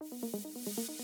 Música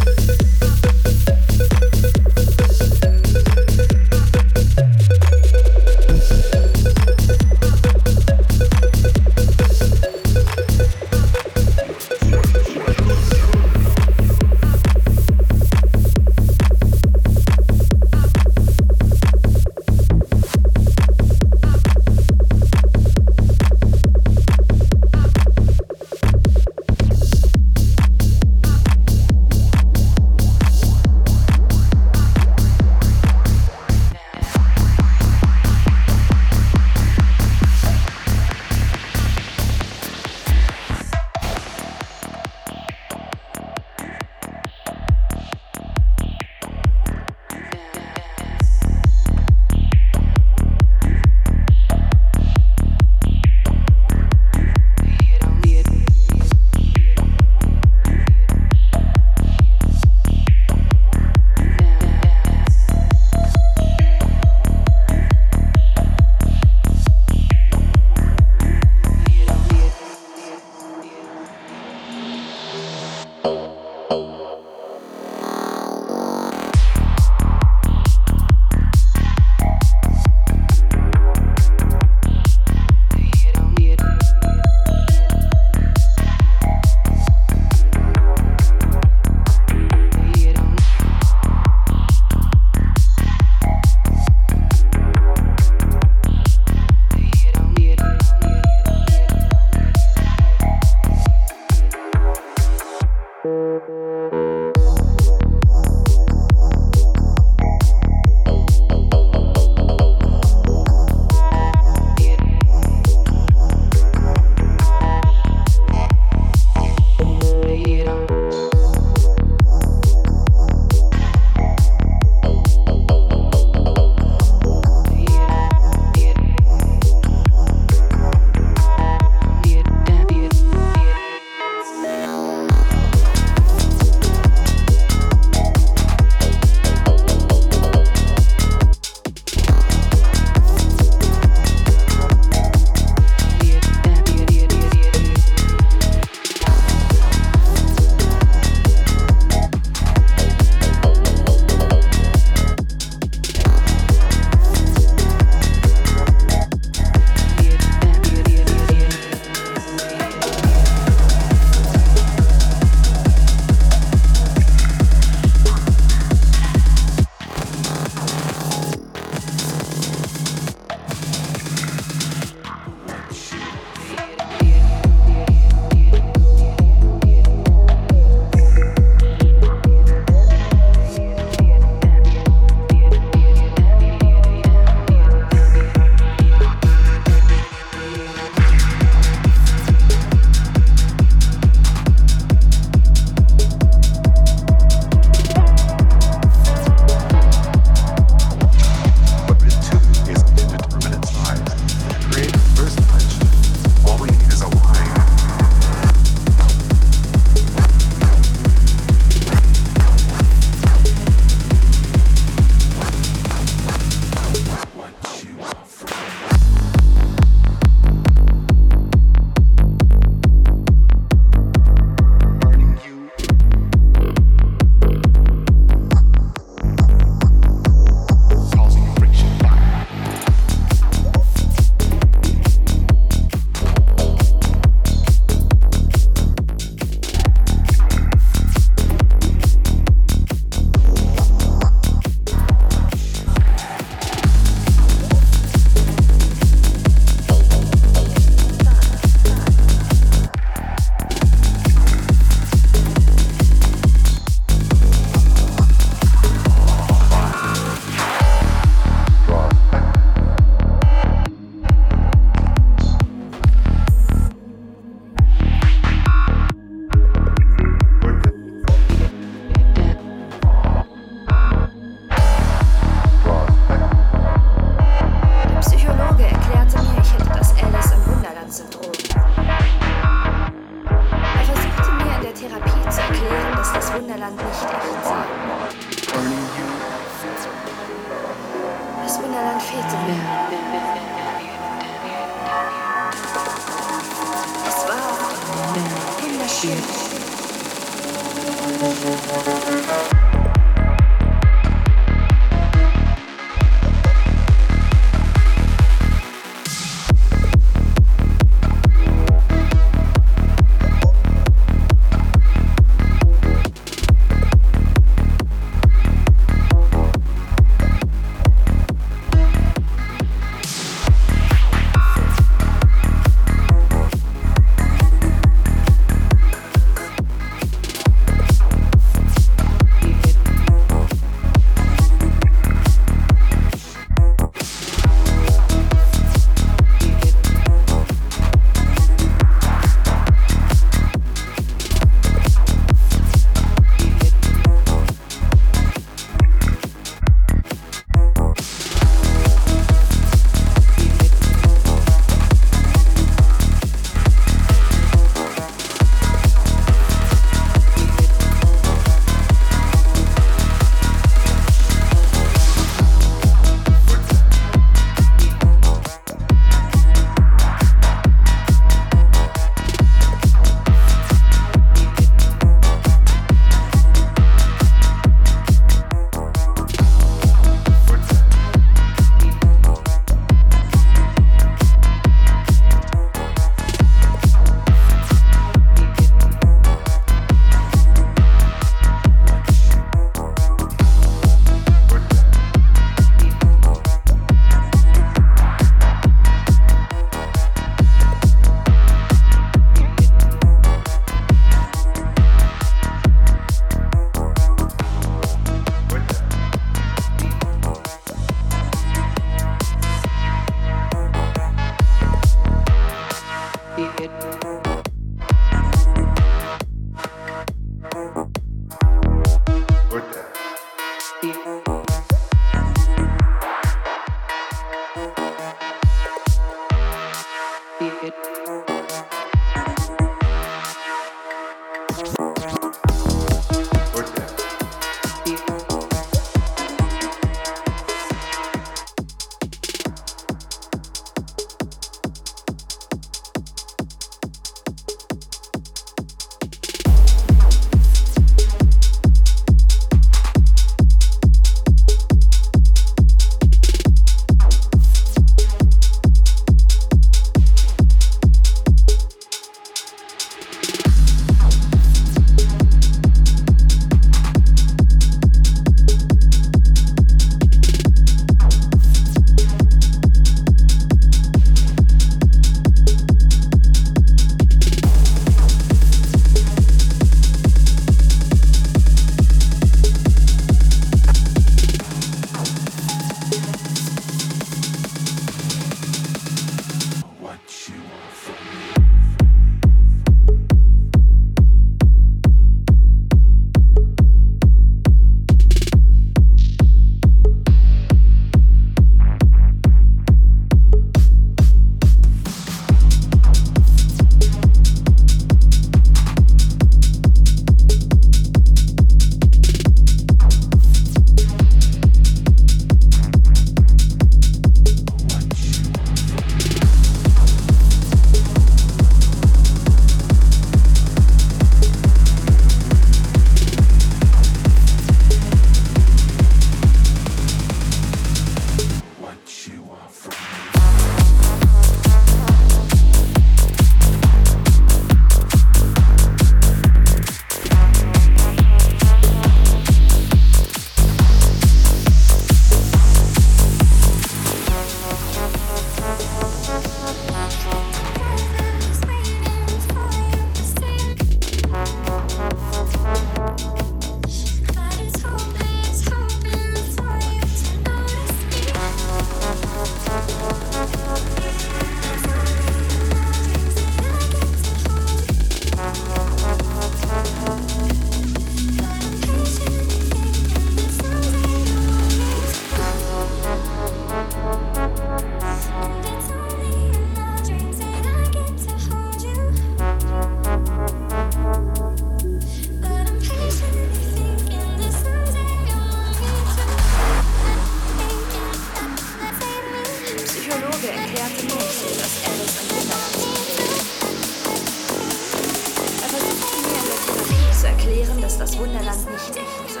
das Wunderland nicht echt sei.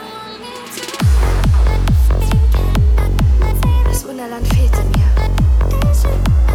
Das Wunderland fehlte mir.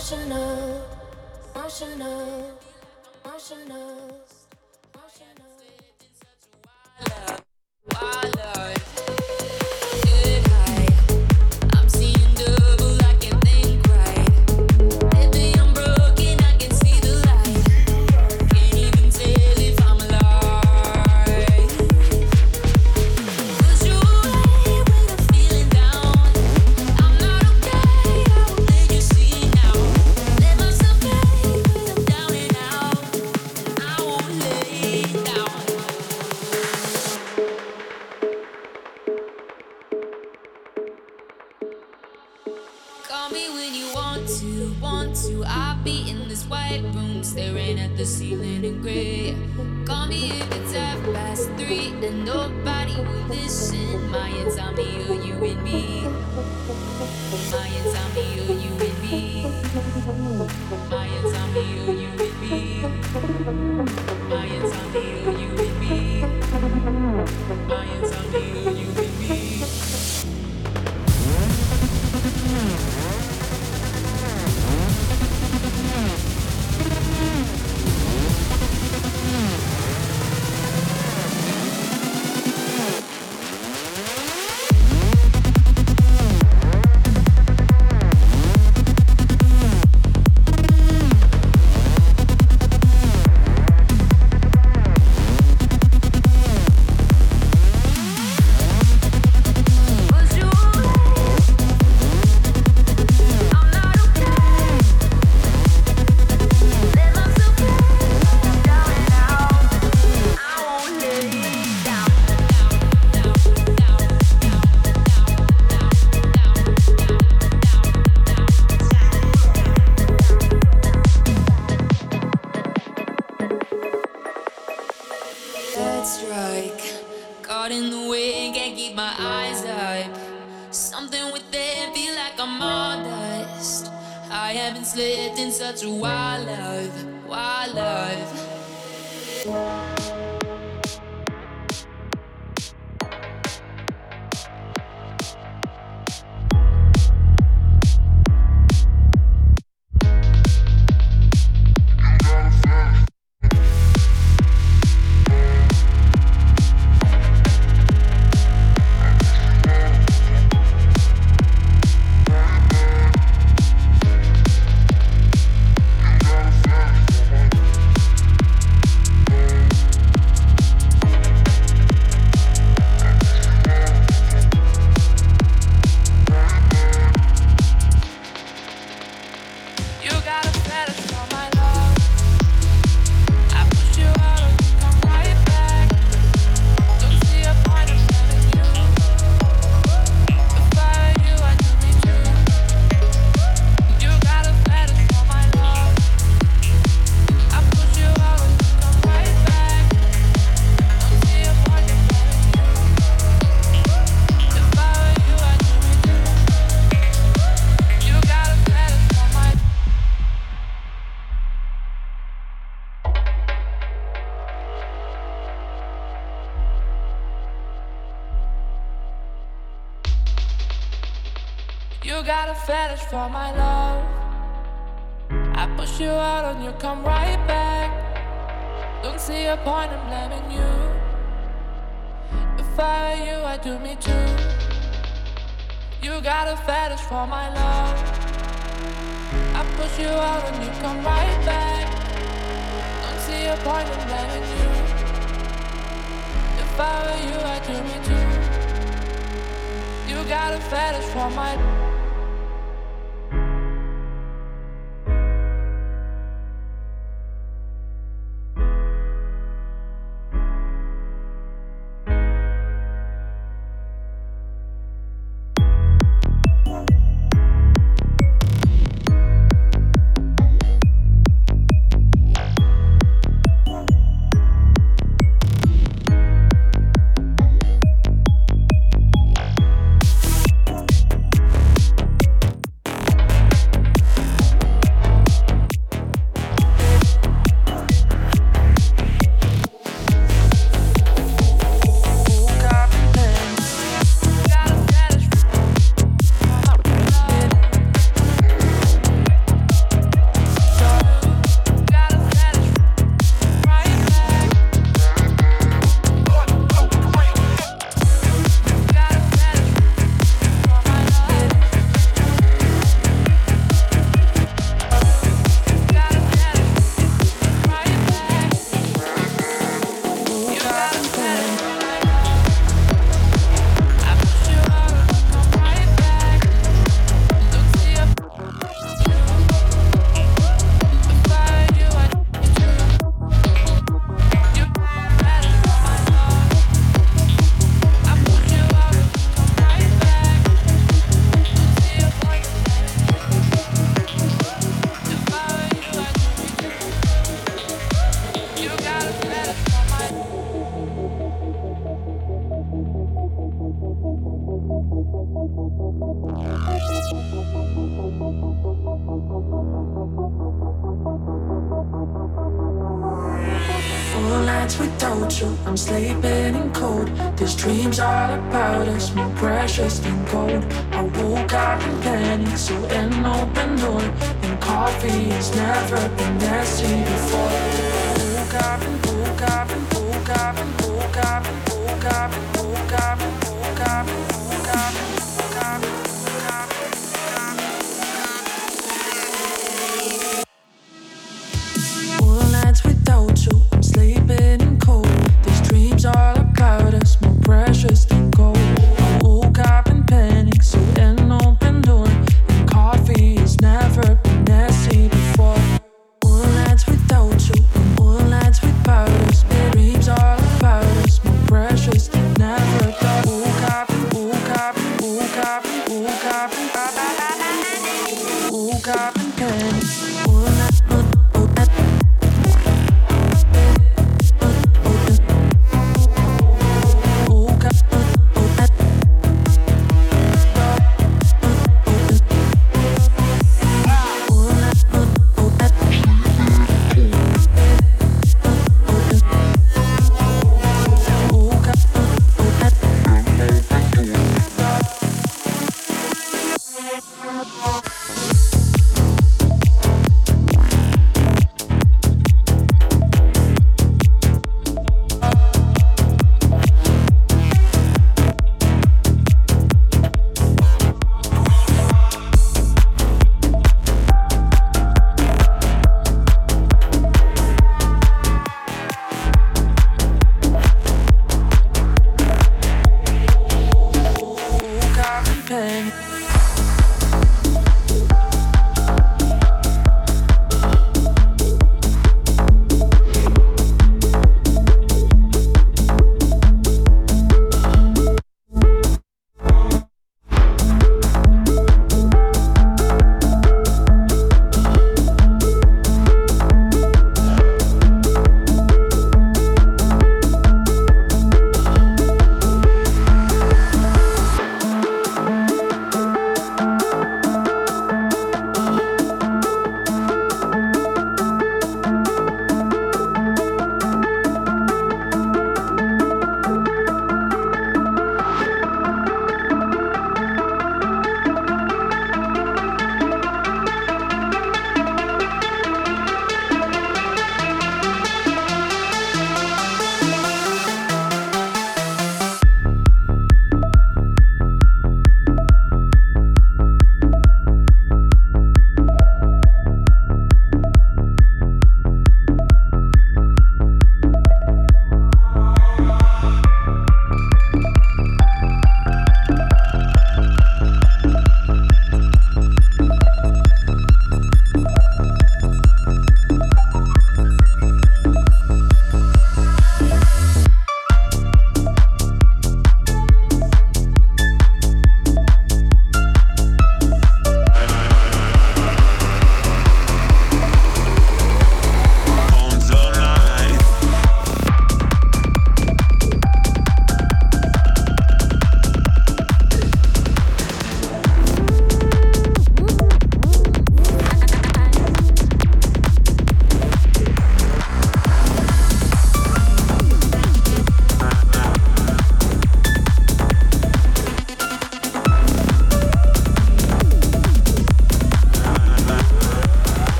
Emotional, emotional, emotional. emotional.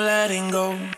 Letting go.